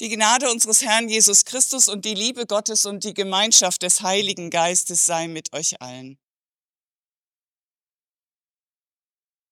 Die Gnade unseres Herrn Jesus Christus und die Liebe Gottes und die Gemeinschaft des Heiligen Geistes sei mit euch allen.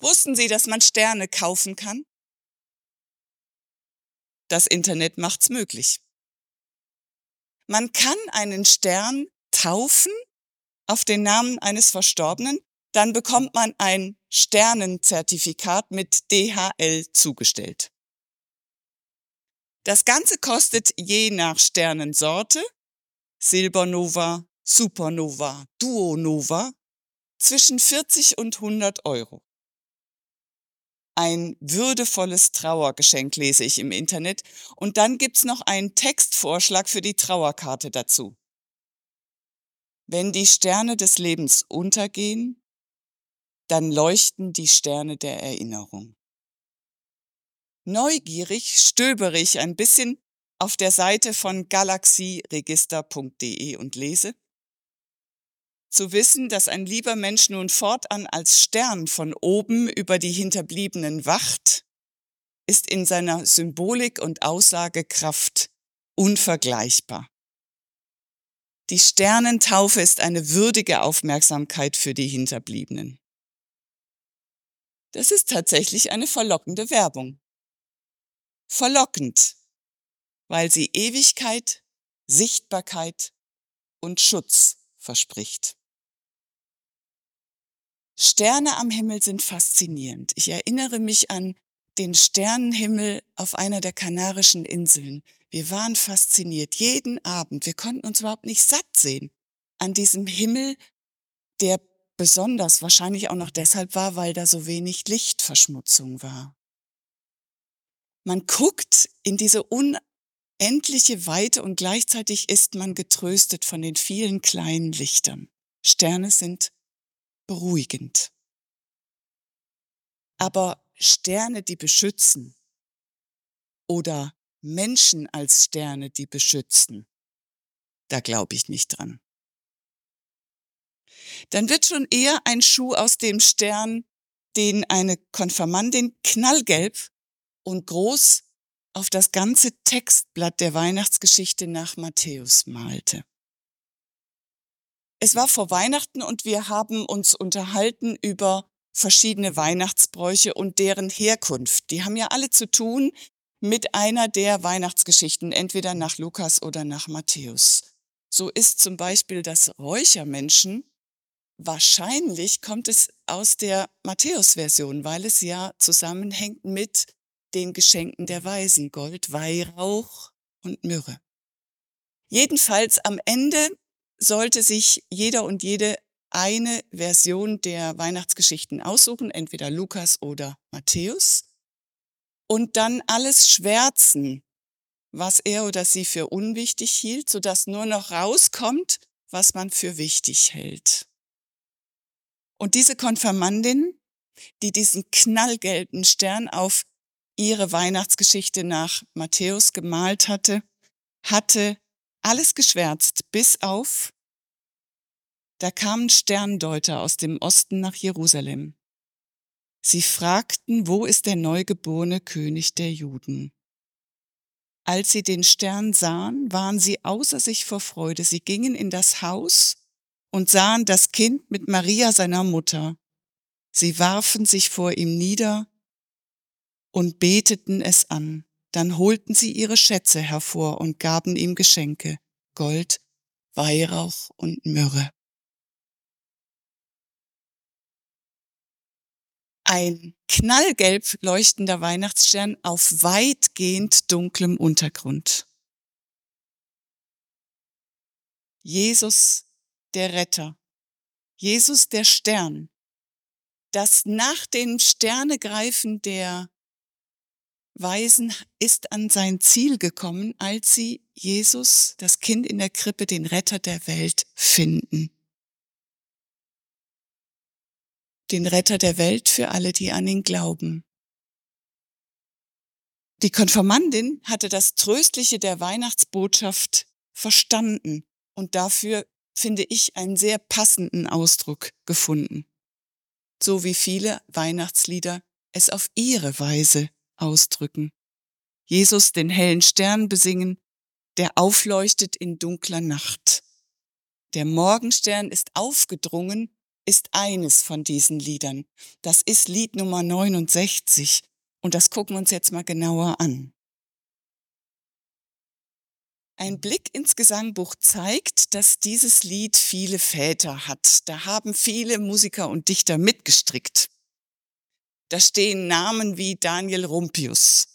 Wussten Sie, dass man Sterne kaufen kann? Das Internet macht's möglich. Man kann einen Stern taufen auf den Namen eines Verstorbenen, dann bekommt man ein Sternenzertifikat mit DHL zugestellt. Das Ganze kostet je nach Sternensorte Silbernova, Supernova, Duonova zwischen 40 und 100 Euro. Ein würdevolles Trauergeschenk lese ich im Internet und dann gibt's noch einen Textvorschlag für die Trauerkarte dazu. Wenn die Sterne des Lebens untergehen, dann leuchten die Sterne der Erinnerung. Neugierig stöbere ich ein bisschen auf der Seite von galaxieregister.de und lese, zu wissen, dass ein lieber Mensch nun fortan als Stern von oben über die Hinterbliebenen wacht, ist in seiner Symbolik und Aussagekraft unvergleichbar. Die Sternentaufe ist eine würdige Aufmerksamkeit für die Hinterbliebenen. Das ist tatsächlich eine verlockende Werbung verlockend, weil sie Ewigkeit, Sichtbarkeit und Schutz verspricht. Sterne am Himmel sind faszinierend. Ich erinnere mich an den Sternenhimmel auf einer der Kanarischen Inseln. Wir waren fasziniert jeden Abend. Wir konnten uns überhaupt nicht satt sehen an diesem Himmel, der besonders wahrscheinlich auch noch deshalb war, weil da so wenig Lichtverschmutzung war. Man guckt in diese unendliche Weite und gleichzeitig ist man getröstet von den vielen kleinen Lichtern. Sterne sind beruhigend. Aber Sterne, die beschützen oder Menschen als Sterne, die beschützen, da glaube ich nicht dran. Dann wird schon eher ein Schuh aus dem Stern, den eine Konfirmandin knallgelb und groß auf das ganze Textblatt der Weihnachtsgeschichte nach Matthäus malte. Es war vor Weihnachten und wir haben uns unterhalten über verschiedene Weihnachtsbräuche und deren Herkunft. Die haben ja alle zu tun mit einer der Weihnachtsgeschichten, entweder nach Lukas oder nach Matthäus. So ist zum Beispiel das Räuchermenschen, wahrscheinlich kommt es aus der Matthäus-Version, weil es ja zusammenhängt mit den Geschenken der Weisen, Gold, Weihrauch und Myrrhe. Jedenfalls am Ende sollte sich jeder und jede eine Version der Weihnachtsgeschichten aussuchen, entweder Lukas oder Matthäus, und dann alles schwärzen, was er oder sie für unwichtig hielt, sodass nur noch rauskommt, was man für wichtig hält. Und diese Konfirmandin, die diesen knallgelben Stern auf ihre Weihnachtsgeschichte nach Matthäus gemalt hatte, hatte alles geschwärzt, bis auf, da kamen Sterndeuter aus dem Osten nach Jerusalem. Sie fragten, wo ist der neugeborene König der Juden? Als sie den Stern sahen, waren sie außer sich vor Freude. Sie gingen in das Haus und sahen das Kind mit Maria seiner Mutter. Sie warfen sich vor ihm nieder und beteten es an. Dann holten sie ihre Schätze hervor und gaben ihm Geschenke, Gold, Weihrauch und Myrrhe. Ein knallgelb leuchtender Weihnachtsstern auf weitgehend dunklem Untergrund. Jesus der Retter, Jesus der Stern, das nach dem Sternegreifen der Weisen ist an sein Ziel gekommen, als sie Jesus, das Kind in der Krippe, den Retter der Welt, finden. Den Retter der Welt für alle, die an ihn glauben. Die Konfirmandin hatte das Tröstliche der Weihnachtsbotschaft verstanden und dafür finde ich einen sehr passenden Ausdruck gefunden. So wie viele Weihnachtslieder es auf ihre Weise ausdrücken. Jesus den hellen Stern besingen, der aufleuchtet in dunkler Nacht. Der Morgenstern ist aufgedrungen, ist eines von diesen Liedern. Das ist Lied Nummer 69 und das gucken wir uns jetzt mal genauer an. Ein Blick ins Gesangbuch zeigt, dass dieses Lied viele Väter hat. Da haben viele Musiker und Dichter mitgestrickt. Da stehen Namen wie Daniel Rumpius,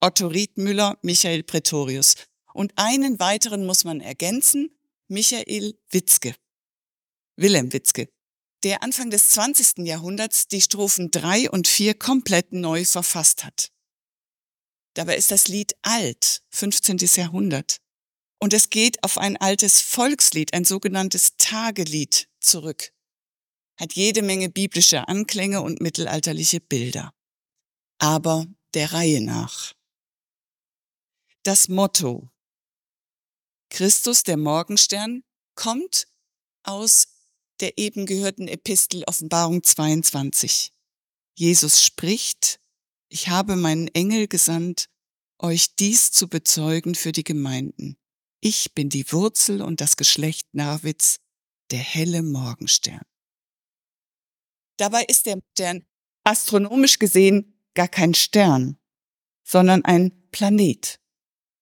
Otto Riedmüller, Michael Pretorius. Und einen weiteren muss man ergänzen, Michael Witzke, Wilhelm Witzke, der Anfang des 20. Jahrhunderts die Strophen drei und vier komplett neu verfasst hat. Dabei ist das Lied alt, 15. Jahrhundert. Und es geht auf ein altes Volkslied, ein sogenanntes Tagelied zurück. Hat jede Menge biblische Anklänge und mittelalterliche Bilder. Aber der Reihe nach. Das Motto Christus, der Morgenstern, kommt aus der eben gehörten Epistel Offenbarung 22. Jesus spricht, ich habe meinen Engel gesandt, euch dies zu bezeugen für die Gemeinden. Ich bin die Wurzel und das Geschlecht Narwitz, der helle Morgenstern. Dabei ist der Stern astronomisch gesehen gar kein Stern, sondern ein Planet.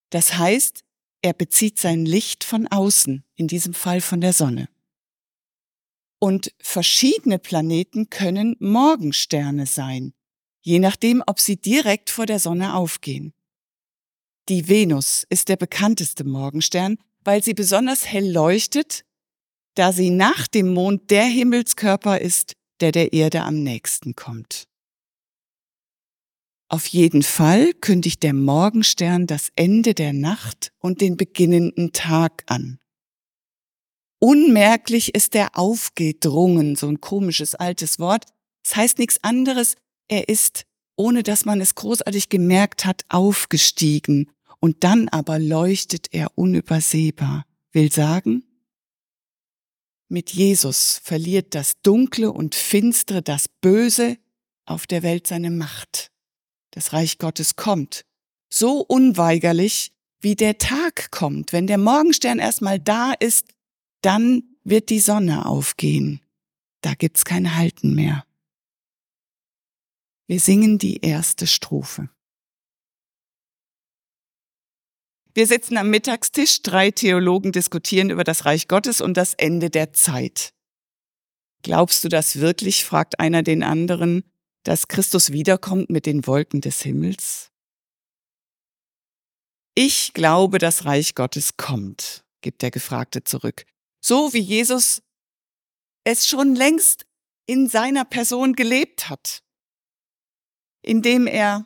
Das heißt, er bezieht sein Licht von außen, in diesem Fall von der Sonne. Und verschiedene Planeten können Morgensterne sein, je nachdem, ob sie direkt vor der Sonne aufgehen. Die Venus ist der bekannteste Morgenstern, weil sie besonders hell leuchtet, da sie nach dem Mond der Himmelskörper ist, der der Erde am nächsten kommt. Auf jeden Fall kündigt der Morgenstern das Ende der Nacht und den beginnenden Tag an. Unmerklich ist er aufgedrungen, so ein komisches altes Wort. Das heißt nichts anderes, er ist, ohne dass man es großartig gemerkt hat, aufgestiegen und dann aber leuchtet er unübersehbar. Will sagen, mit Jesus verliert das Dunkle und Finstere, das Böse auf der Welt seine Macht das Reich Gottes kommt. So unweigerlich, wie der Tag kommt. Wenn der Morgenstern erstmal da ist, dann wird die Sonne aufgehen. Da gibt's kein Halten mehr. Wir singen die erste Strophe. Wir sitzen am Mittagstisch, drei Theologen diskutieren über das Reich Gottes und das Ende der Zeit. Glaubst du das wirklich? fragt einer den anderen dass Christus wiederkommt mit den Wolken des Himmels? Ich glaube, das Reich Gottes kommt, gibt der Gefragte zurück. So wie Jesus es schon längst in seiner Person gelebt hat, indem er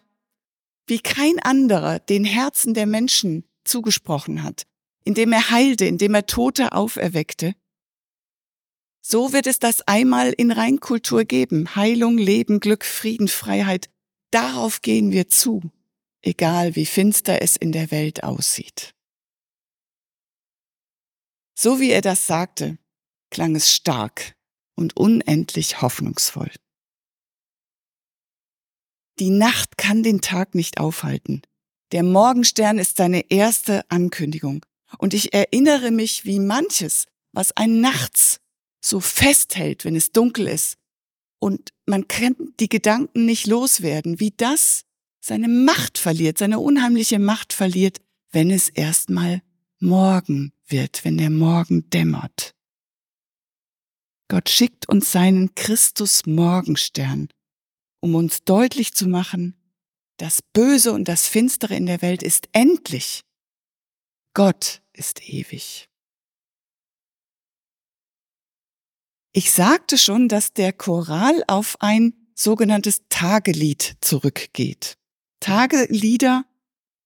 wie kein anderer den Herzen der Menschen zugesprochen hat, indem er heilte, indem er Tote auferweckte so wird es das einmal in Reinkultur geben. Heilung, Leben, Glück, Frieden, Freiheit. Darauf gehen wir zu, egal wie finster es in der Welt aussieht. So wie er das sagte, klang es stark und unendlich hoffnungsvoll. Die Nacht kann den Tag nicht aufhalten. Der Morgenstern ist seine erste Ankündigung. Und ich erinnere mich, wie manches, was ein nachts so festhält, wenn es dunkel ist. Und man kann die Gedanken nicht loswerden, wie das seine Macht verliert, seine unheimliche Macht verliert, wenn es erstmal Morgen wird, wenn der Morgen dämmert. Gott schickt uns seinen Christus Morgenstern, um uns deutlich zu machen, das Böse und das Finstere in der Welt ist endlich. Gott ist ewig. Ich sagte schon, dass der Choral auf ein sogenanntes Tagelied zurückgeht. Tagelieder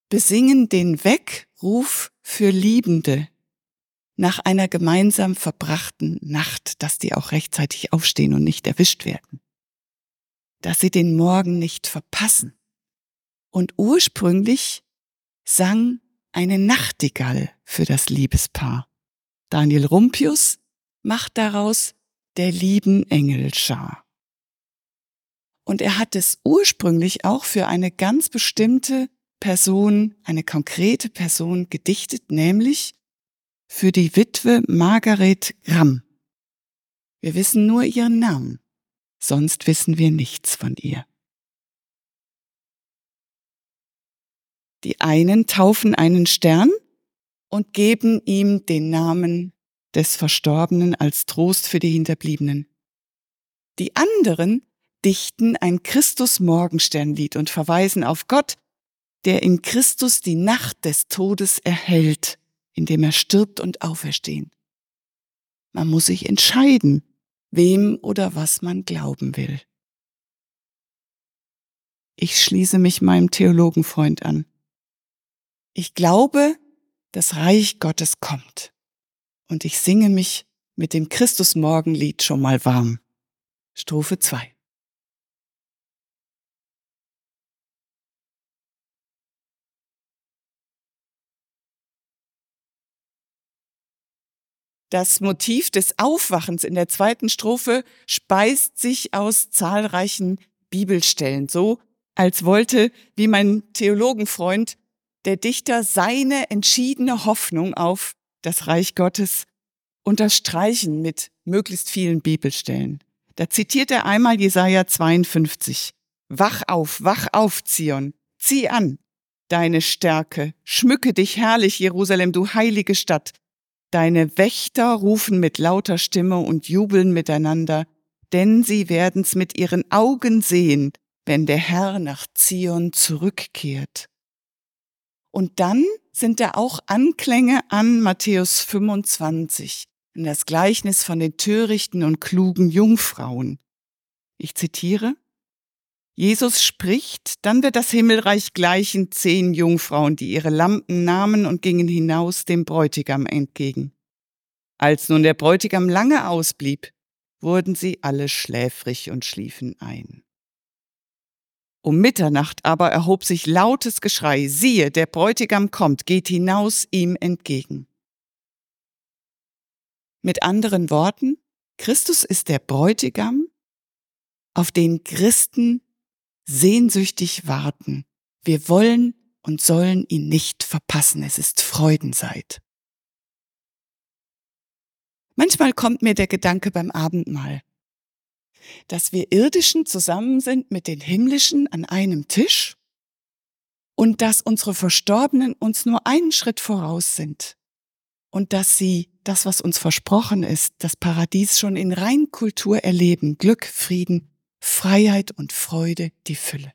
besingen den Weckruf für Liebende nach einer gemeinsam verbrachten Nacht, dass die auch rechtzeitig aufstehen und nicht erwischt werden. Dass sie den Morgen nicht verpassen. Und ursprünglich sang eine Nachtigall für das Liebespaar. Daniel Rumpius macht daraus der lieben Engelschar. Und er hat es ursprünglich auch für eine ganz bestimmte Person, eine konkrete Person gedichtet, nämlich für die Witwe Margaret Gramm. Wir wissen nur ihren Namen, sonst wissen wir nichts von ihr. Die einen taufen einen Stern und geben ihm den Namen des Verstorbenen als Trost für die Hinterbliebenen. Die anderen dichten ein Christus-Morgensternlied und verweisen auf Gott, der in Christus die Nacht des Todes erhält, indem er stirbt und auferstehen. Man muss sich entscheiden, wem oder was man glauben will. Ich schließe mich meinem Theologenfreund an. Ich glaube, das Reich Gottes kommt. Und ich singe mich mit dem Christusmorgenlied schon mal warm. Strophe 2. Das Motiv des Aufwachens in der zweiten Strophe speist sich aus zahlreichen Bibelstellen, so als wollte, wie mein Theologenfreund, der Dichter seine entschiedene Hoffnung auf das Reich Gottes unterstreichen mit möglichst vielen Bibelstellen. Da zitiert er einmal Jesaja 52. Wach auf, wach auf, Zion, zieh an deine Stärke, schmücke dich herrlich, Jerusalem, du heilige Stadt, Deine Wächter rufen mit lauter Stimme und jubeln miteinander, denn sie werden's mit ihren Augen sehen, wenn der Herr nach Zion zurückkehrt. Und dann sind da auch Anklänge an Matthäus 25, in das Gleichnis von den törichten und klugen Jungfrauen. Ich zitiere, Jesus spricht, dann wird das Himmelreich gleichen zehn Jungfrauen, die ihre Lampen nahmen und gingen hinaus dem Bräutigam entgegen. Als nun der Bräutigam lange ausblieb, wurden sie alle schläfrig und schliefen ein. Um Mitternacht aber erhob sich lautes Geschrei, siehe, der Bräutigam kommt, geht hinaus ihm entgegen. Mit anderen Worten, Christus ist der Bräutigam, auf den Christen sehnsüchtig warten. Wir wollen und sollen ihn nicht verpassen. Es ist Freudenzeit. Manchmal kommt mir der Gedanke beim Abendmahl, dass wir Irdischen zusammen sind mit den Himmlischen an einem Tisch und dass unsere Verstorbenen uns nur einen Schritt voraus sind und dass sie das, was uns versprochen ist, das Paradies schon in Reinkultur erleben, Glück, Frieden, Freiheit und Freude die Fülle.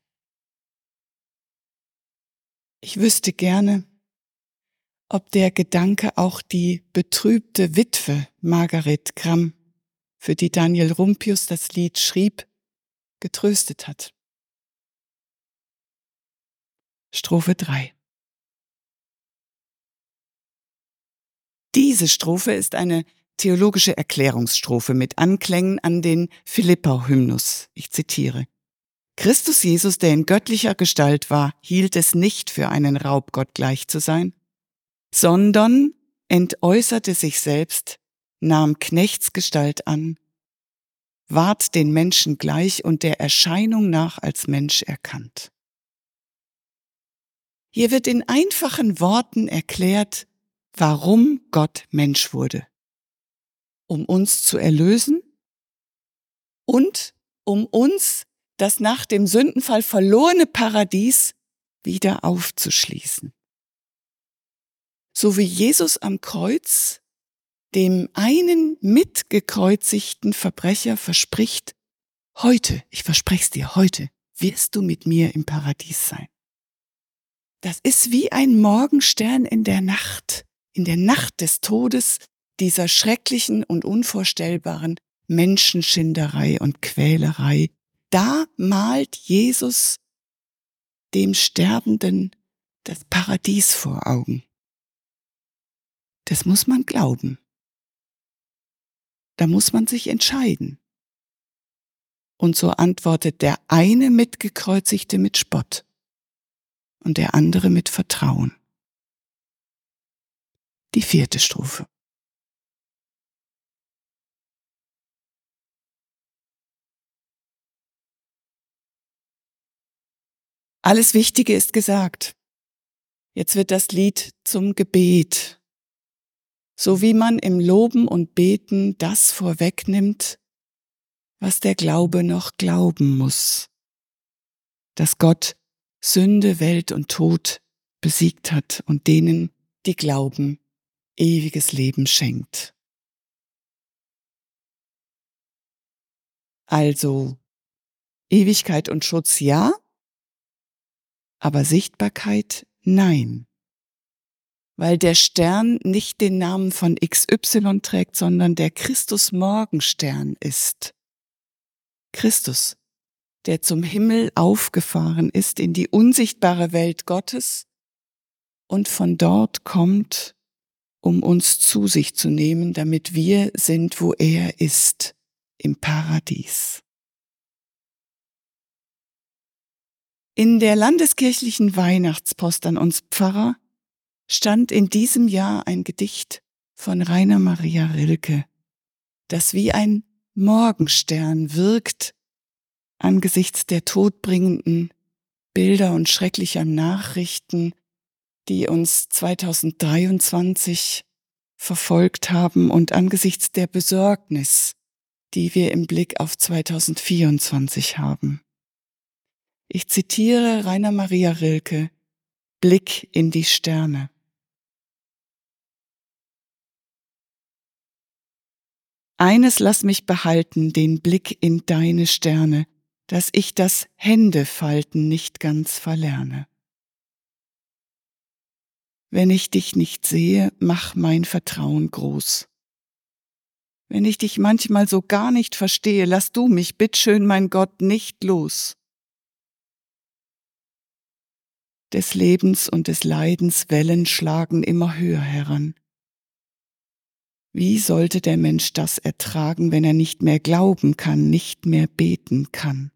Ich wüsste gerne, ob der Gedanke auch die betrübte Witwe Margaret Gramm, für die Daniel Rumpius das Lied schrieb, getröstet hat. Strophe 3 Diese Strophe ist eine theologische Erklärungsstrophe mit Anklängen an den Philippa-Hymnus. Ich zitiere. Christus Jesus, der in göttlicher Gestalt war, hielt es nicht für einen Raub, Gott gleich zu sein, sondern entäußerte sich selbst, nahm Knechtsgestalt an, ward den Menschen gleich und der Erscheinung nach als Mensch erkannt. Hier wird in einfachen Worten erklärt, warum Gott Mensch wurde um uns zu erlösen und um uns das nach dem Sündenfall verlorene Paradies wieder aufzuschließen. So wie Jesus am Kreuz dem einen mitgekreuzigten Verbrecher verspricht, heute, ich verspreche es dir, heute wirst du mit mir im Paradies sein. Das ist wie ein Morgenstern in der Nacht, in der Nacht des Todes, dieser schrecklichen und unvorstellbaren Menschenschinderei und Quälerei, da malt Jesus dem Sterbenden das Paradies vor Augen. Das muss man glauben. Da muss man sich entscheiden. Und so antwortet der eine Mitgekreuzigte mit Spott und der andere mit Vertrauen. Die vierte Strophe. Alles Wichtige ist gesagt. Jetzt wird das Lied zum Gebet. So wie man im Loben und Beten das vorwegnimmt, was der Glaube noch glauben muss. Dass Gott Sünde, Welt und Tod besiegt hat und denen, die glauben, ewiges Leben schenkt. Also Ewigkeit und Schutz ja, aber Sichtbarkeit nein. Weil der Stern nicht den Namen von XY trägt, sondern der Christus Morgenstern ist. Christus, der zum Himmel aufgefahren ist in die unsichtbare Welt Gottes und von dort kommt, um uns zu sich zu nehmen, damit wir sind, wo er ist, im Paradies. In der landeskirchlichen Weihnachtspost an uns Pfarrer stand in diesem Jahr ein Gedicht von Rainer Maria Rilke, das wie ein Morgenstern wirkt angesichts der todbringenden Bilder und schrecklicher Nachrichten, die uns 2023 verfolgt haben und angesichts der Besorgnis, die wir im Blick auf 2024 haben. Ich zitiere Rainer Maria Rilke, Blick in die Sterne. Eines lass mich behalten, den Blick in deine Sterne, dass ich das Händefalten nicht ganz verlerne. Wenn ich dich nicht sehe, mach mein Vertrauen groß. Wenn ich dich manchmal so gar nicht verstehe, lass du mich, bittschön, mein Gott, nicht los des Lebens und des Leidens Wellen schlagen immer höher heran. Wie sollte der Mensch das ertragen, wenn er nicht mehr glauben kann, nicht mehr beten kann?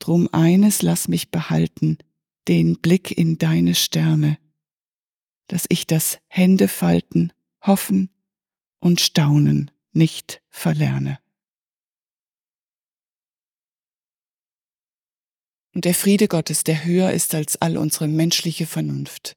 Drum eines lass mich behalten, den Blick in deine Sterne, dass ich das Händefalten, Hoffen und Staunen nicht verlerne. Und der Friede Gottes, der höher ist als all unsere menschliche Vernunft,